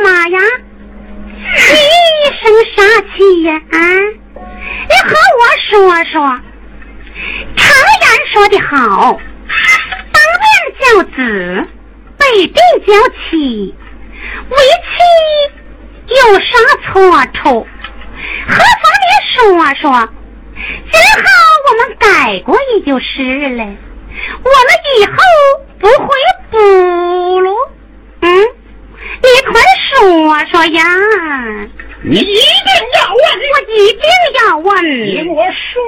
妈呀，你一声杀气呀！啊，你和我说说。常言说的好，当面教子，背地教妻，为妻有啥错处？何妨你说说，今后我们改过也就是了。我们以后不会说说呀！你一定要问，我一定要问。听我说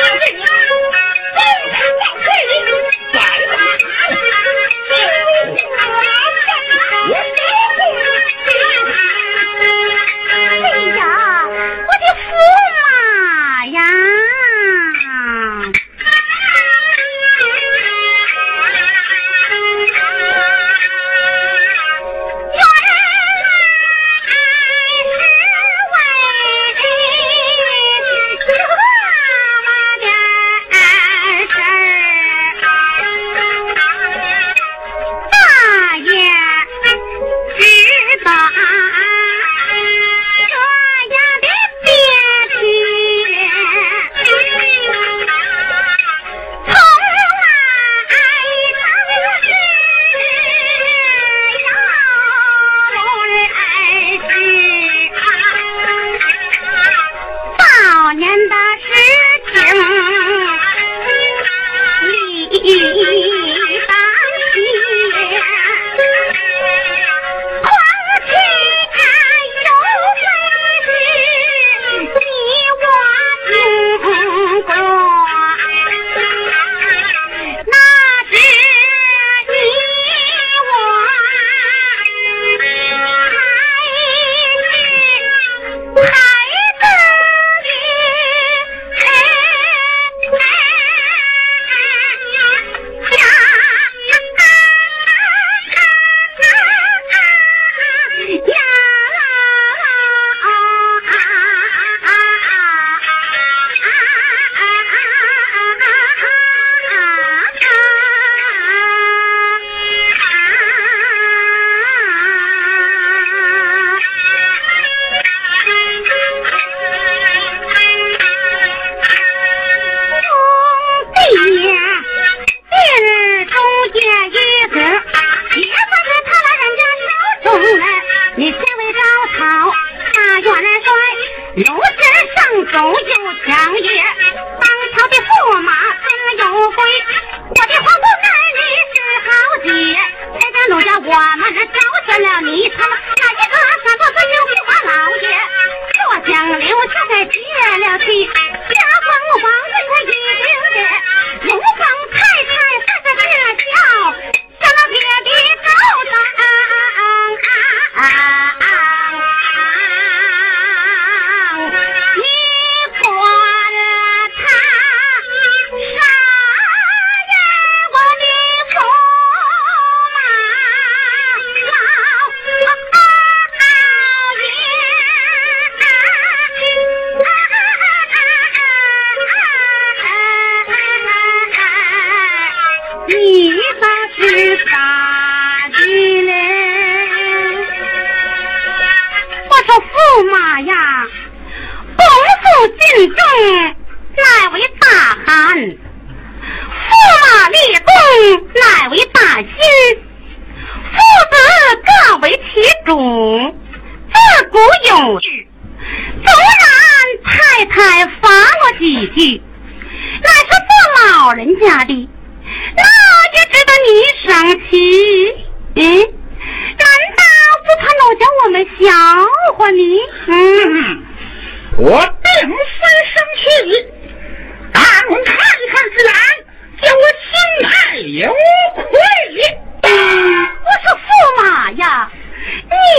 我是你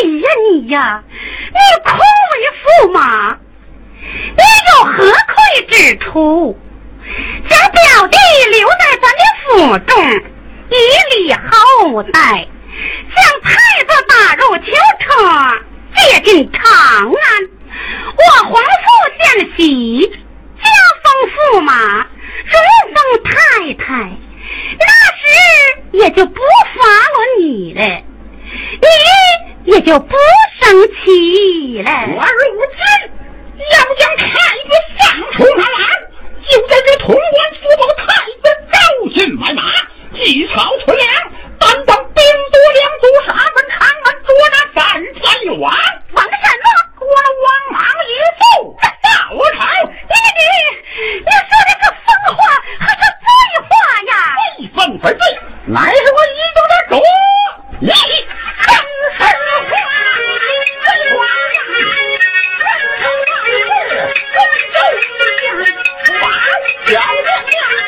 你呀你呀，你空为驸马，你有何愧之处？将表弟留在咱的府中，以礼厚待；将太子打入囚车，接进长安。我皇父献喜，加封驸马，荣封太太，那时也就不罚了你了。你也就不生气了。我如今要将太子放出来了就在这潼关府保太子招军买马积草存粮担等兵多粮足，杀奔长安捉那反贼王。王善庄，捉了王莽一柱，好差！你你你说的是疯话还是醉话呀？非疯非醉，乃是我一柱的主意。真说，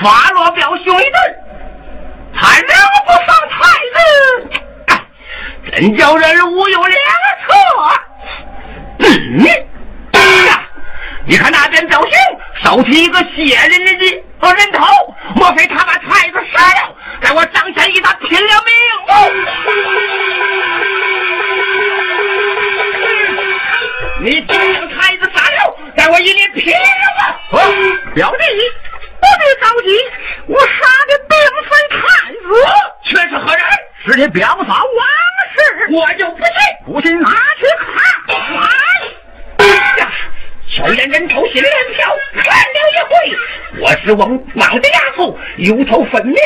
罚落表兄一顿，他仍不放太子，真叫人无有良策。嗯，哎呀，你看那边表兄手提一个血淋淋的，我认得。往王，脑袋压住，油头粉面。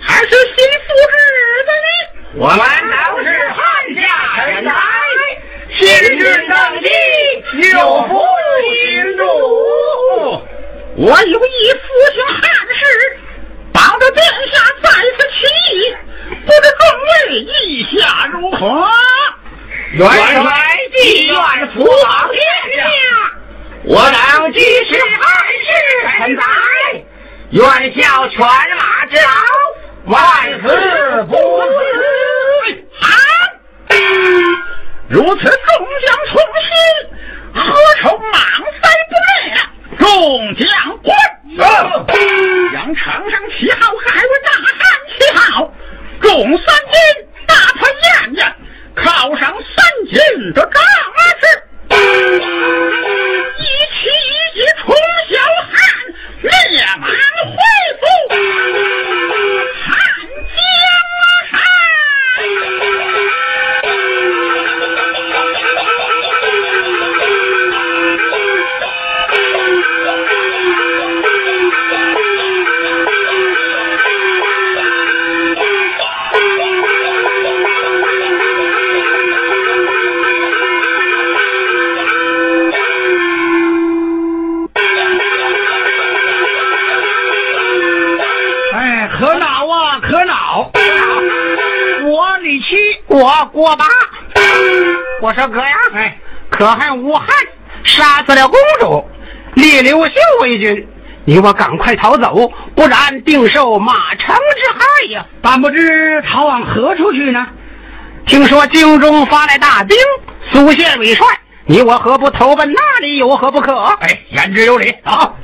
还是新复日的呢？我们都是汉家人来，新君登基就不引主。我有意复兴汉室，帮着殿下再次起义，不知众位意下如何？原来，地愿扶保天下。我乃。愿效犬马之劳万死不辞如此众将从心何愁马塞不灭众将官杨长生旗号海文大汉旗号众三军打他燕燕犒赏三军的将士一起一起冲小汉烈马挥刀，汉江山！七我国巴。我说哥呀哎可汗无汉杀死了公主立刘秀为君。你我赶快逃走不然定受马城之害呀但不知逃往何处去呢？听说京中发来大兵苏县委帅你我何不投奔那里有何不可？哎言之有理好。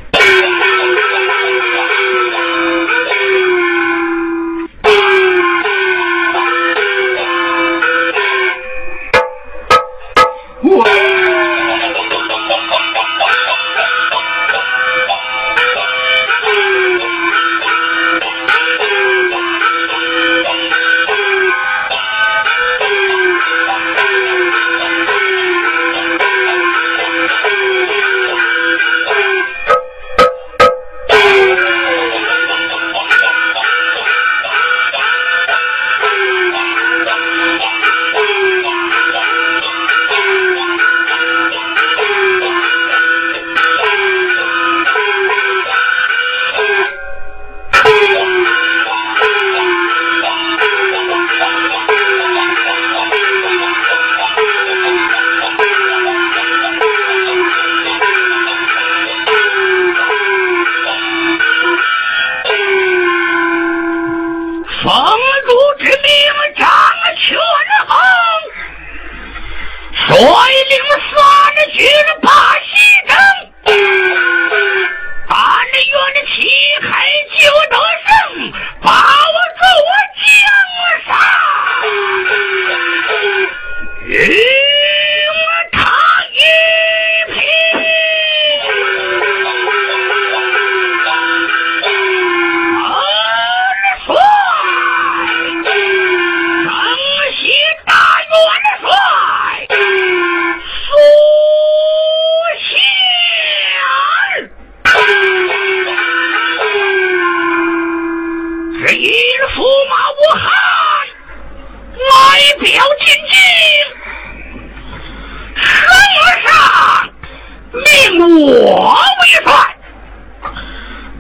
我为帅，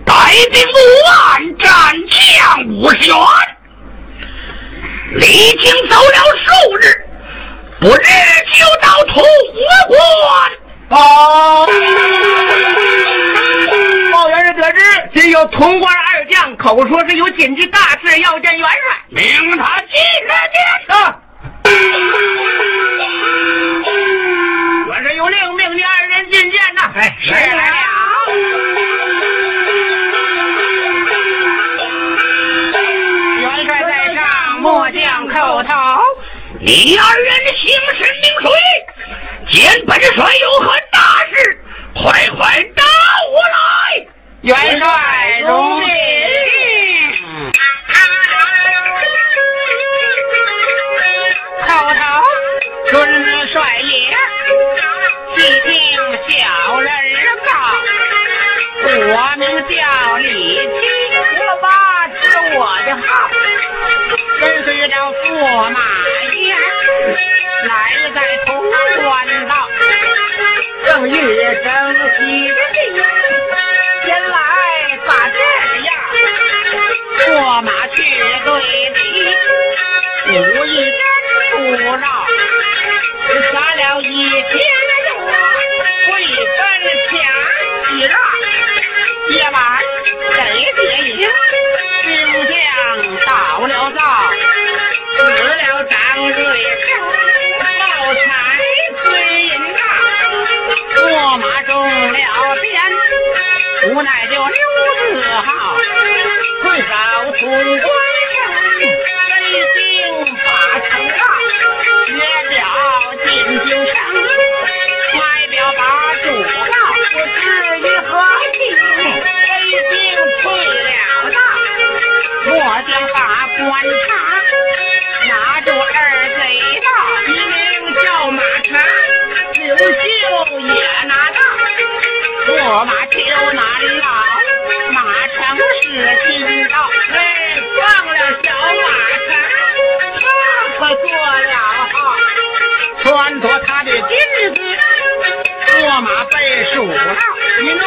带兵五万，战将五十员。李青走了数日，不日就到潼关。报、报元帅得知，今有潼关二将口说是有紧急大事要见元帅，命他即日见。哎，来来了。元帅在上，末将叩头。你二人姓甚名谁？见本帅有何大事？快快到我来！元帅容禀，叩头，春帅爷。你听小人儿啊，我名叫李青，我爸是我的号，跟随着驸马爷来在潼关道，正欲征西兵，先来咋这样？驸马去对敌，无意间阻扰，杀了一千。跪拜天地让夜晚谁接应兵将到了早死了张瑞芳财呐。我马中了鞭无奈就溜字号顺手从归尘飞把城绕月角进京城坐马丢难了，马城是金道。哎，撞了小马城，他可做了牢。穿着他的金子，坐马被数了，一怒。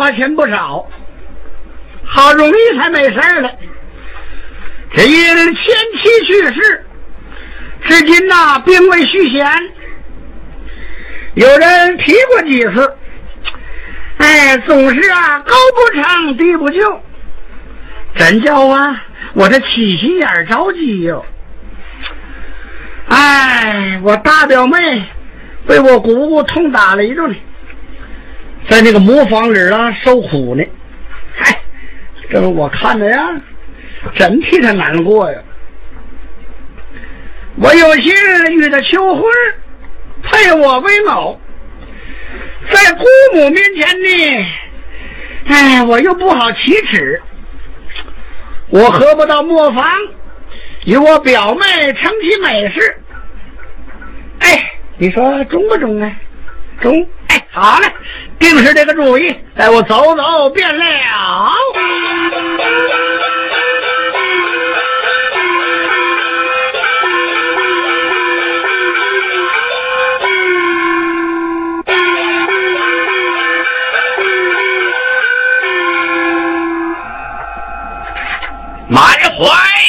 花钱不少，好容易才没事儿了。只因前妻去世，至今呐、并未续弦。有人提过几次，哎，总是啊高不成低不就，真叫啊我这起心眼着急哟。哎，我大表妹被我姑姑痛打了一顿，在那个磨坊里啊受苦呢。嗨，这我看着呀，真替他难过呀。我有心与他求婚。配我为偶，在姑母面前呢，哎，我又不好启齿，我何不到磨坊与我表妹成其美事？哎，你说中不中啊？中！好嘞，定是这个主意，带我走走便了。满怀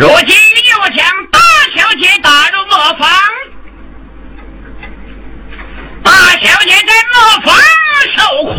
如今又将大小姐打入磨坊，大小姐在磨坊受苦，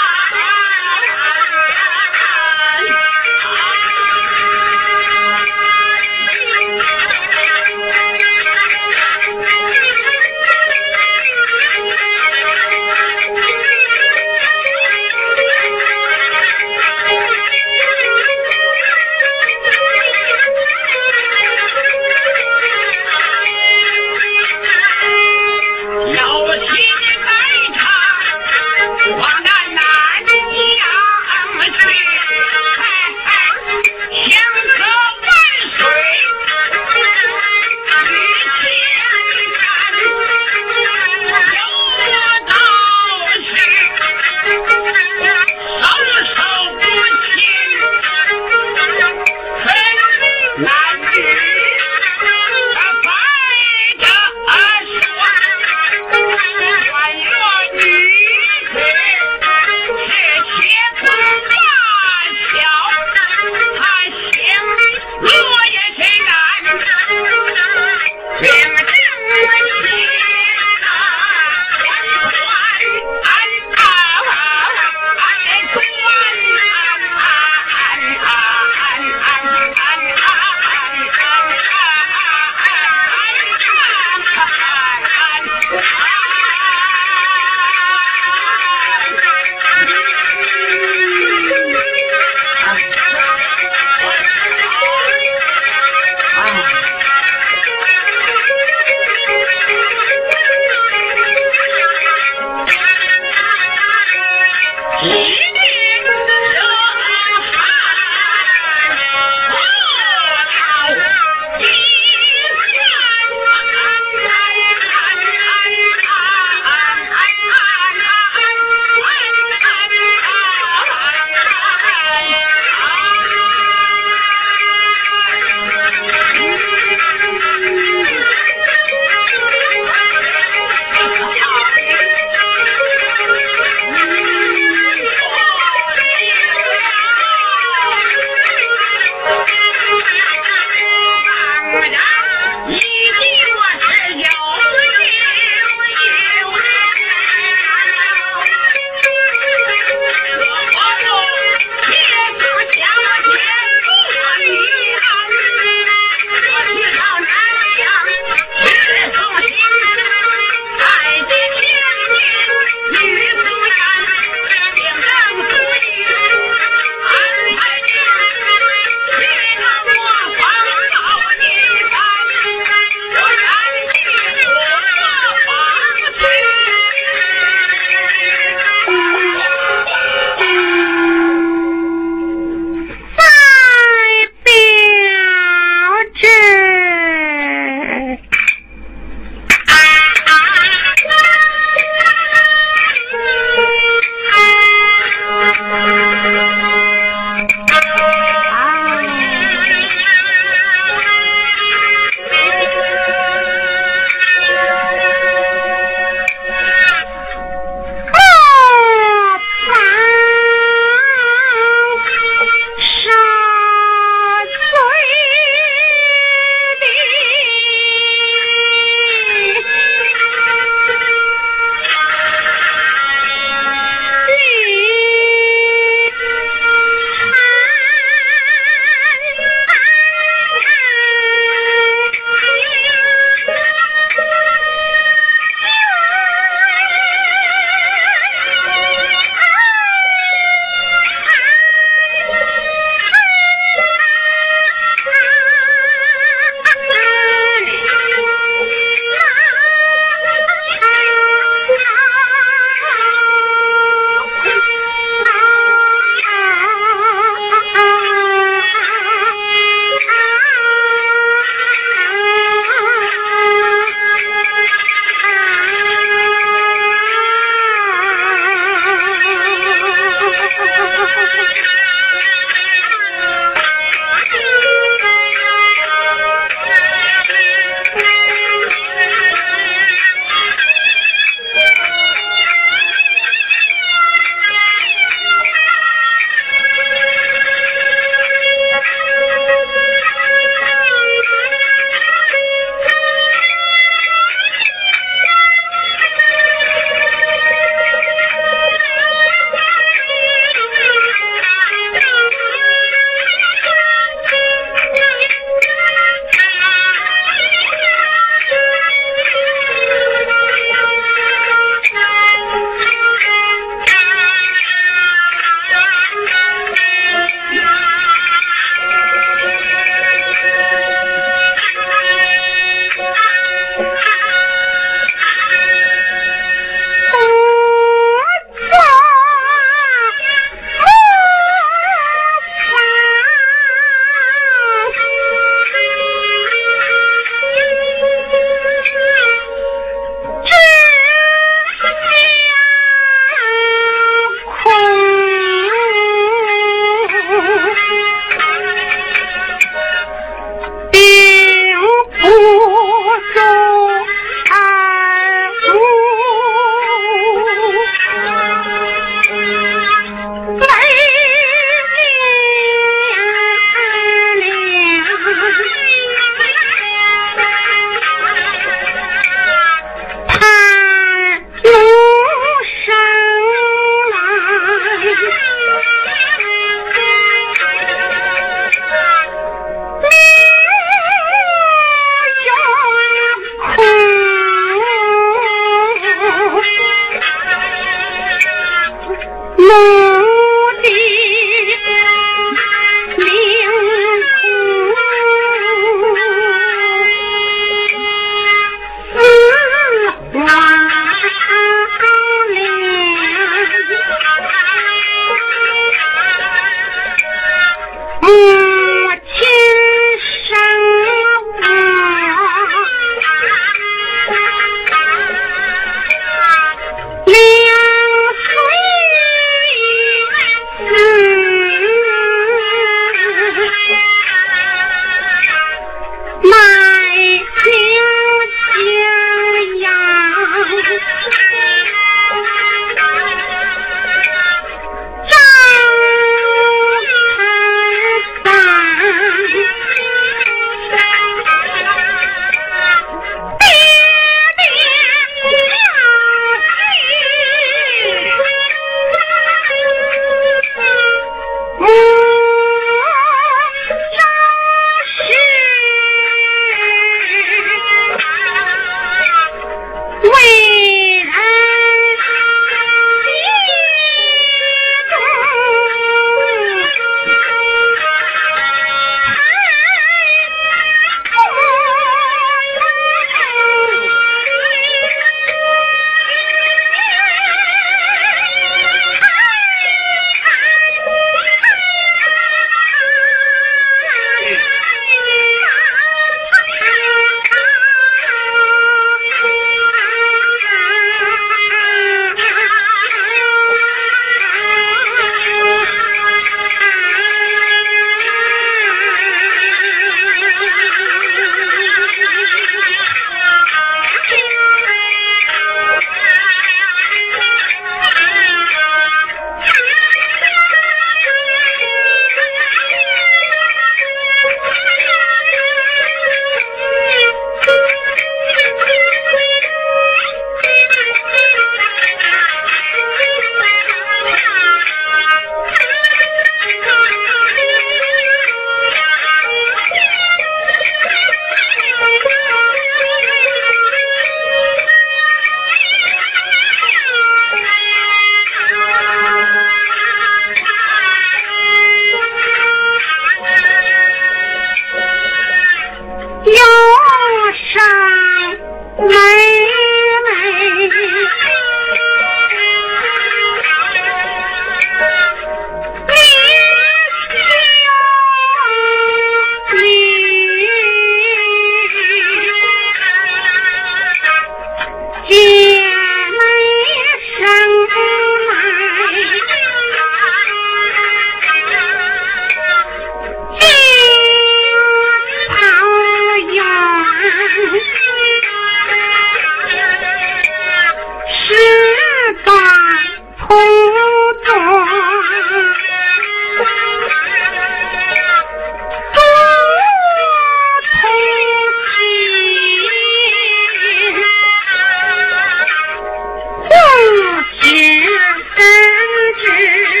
一